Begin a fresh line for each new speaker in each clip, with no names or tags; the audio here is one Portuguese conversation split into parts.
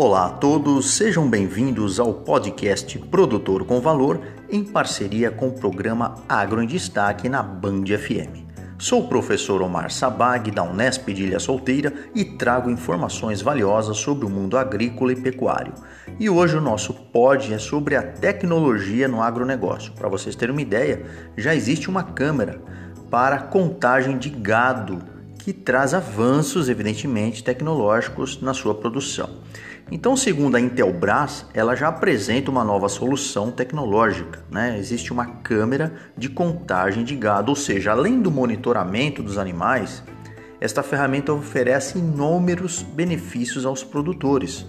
Olá a todos, sejam bem-vindos ao podcast Produtor com Valor em parceria com o programa Agro em Destaque na Band FM. Sou o professor Omar Sabag da Unesp de Ilha Solteira e trago informações valiosas sobre o mundo agrícola e pecuário. E hoje o nosso pod é sobre a tecnologia no agronegócio. Para vocês terem uma ideia, já existe uma câmera para contagem de gado que traz avanços, evidentemente, tecnológicos na sua produção. Então, segundo a Intelbras, ela já apresenta uma nova solução tecnológica. Né? Existe uma câmera de contagem de gado, ou seja, além do monitoramento dos animais, esta ferramenta oferece inúmeros benefícios aos produtores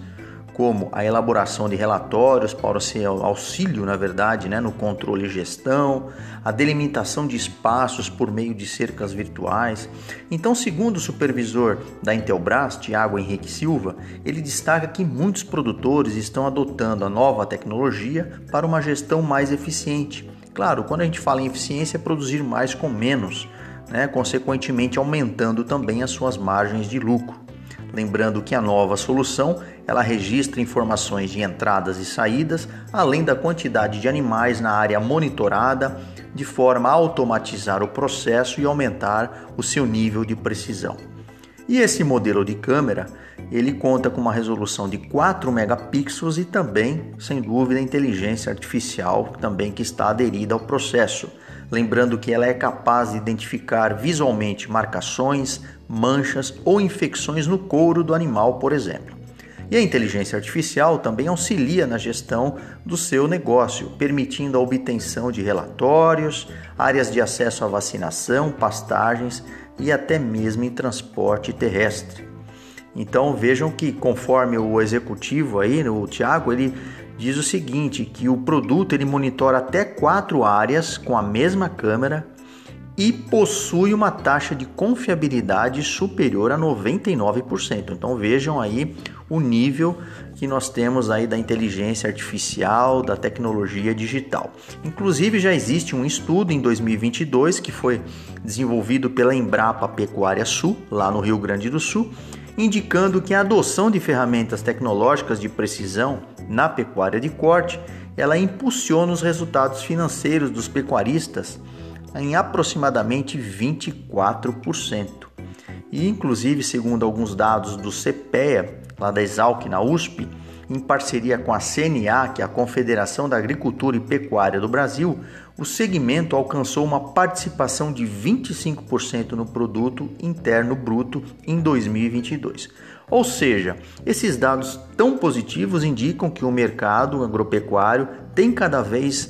como a elaboração de relatórios para auxílio, na verdade, né, no controle e gestão, a delimitação de espaços por meio de cercas virtuais. Então, segundo o supervisor da Intelbras, Tiago Henrique Silva, ele destaca que muitos produtores estão adotando a nova tecnologia para uma gestão mais eficiente. Claro, quando a gente fala em eficiência, é produzir mais com menos, né, consequentemente aumentando também as suas margens de lucro. Lembrando que a nova solução ela registra informações de entradas e saídas, além da quantidade de animais na área monitorada, de forma a automatizar o processo e aumentar o seu nível de precisão. E esse modelo de câmera, ele conta com uma resolução de 4 megapixels e também, sem dúvida, inteligência artificial também que está aderida ao processo. Lembrando que ela é capaz de identificar visualmente marcações, manchas ou infecções no couro do animal, por exemplo. E a inteligência artificial também auxilia na gestão do seu negócio, permitindo a obtenção de relatórios, áreas de acesso à vacinação, pastagens e até mesmo em transporte terrestre. Então vejam que conforme o executivo aí, o Tiago, ele diz o seguinte, que o produto ele monitora até quatro áreas com a mesma câmera e possui uma taxa de confiabilidade superior a 99%. Então vejam aí o nível que nós temos aí da inteligência artificial, da tecnologia digital. Inclusive já existe um estudo em 2022 que foi desenvolvido pela Embrapa Pecuária Sul, lá no Rio Grande do Sul, indicando que a adoção de ferramentas tecnológicas de precisão na pecuária de corte, ela impulsiona os resultados financeiros dos pecuaristas em aproximadamente 24%. E inclusive, segundo alguns dados do CPEA, lá da Exalc na USP, em parceria com a CNA, que é a Confederação da Agricultura e Pecuária do Brasil, o segmento alcançou uma participação de 25% no produto interno bruto em 2022. Ou seja, esses dados tão positivos indicam que o mercado agropecuário tem cada vez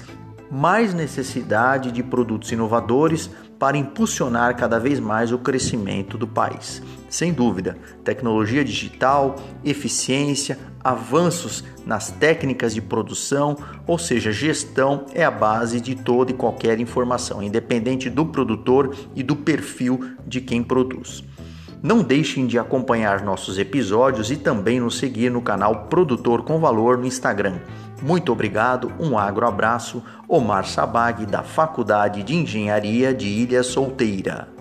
mais necessidade de produtos inovadores para impulsionar cada vez mais o crescimento do país. Sem dúvida, tecnologia digital, eficiência, avanços nas técnicas de produção, ou seja, gestão, é a base de toda e qualquer informação, independente do produtor e do perfil de quem produz. Não deixem de acompanhar nossos episódios e também nos seguir no canal Produtor com Valor no Instagram. Muito obrigado, um agro abraço, Omar Sabag, da Faculdade de Engenharia de Ilha Solteira.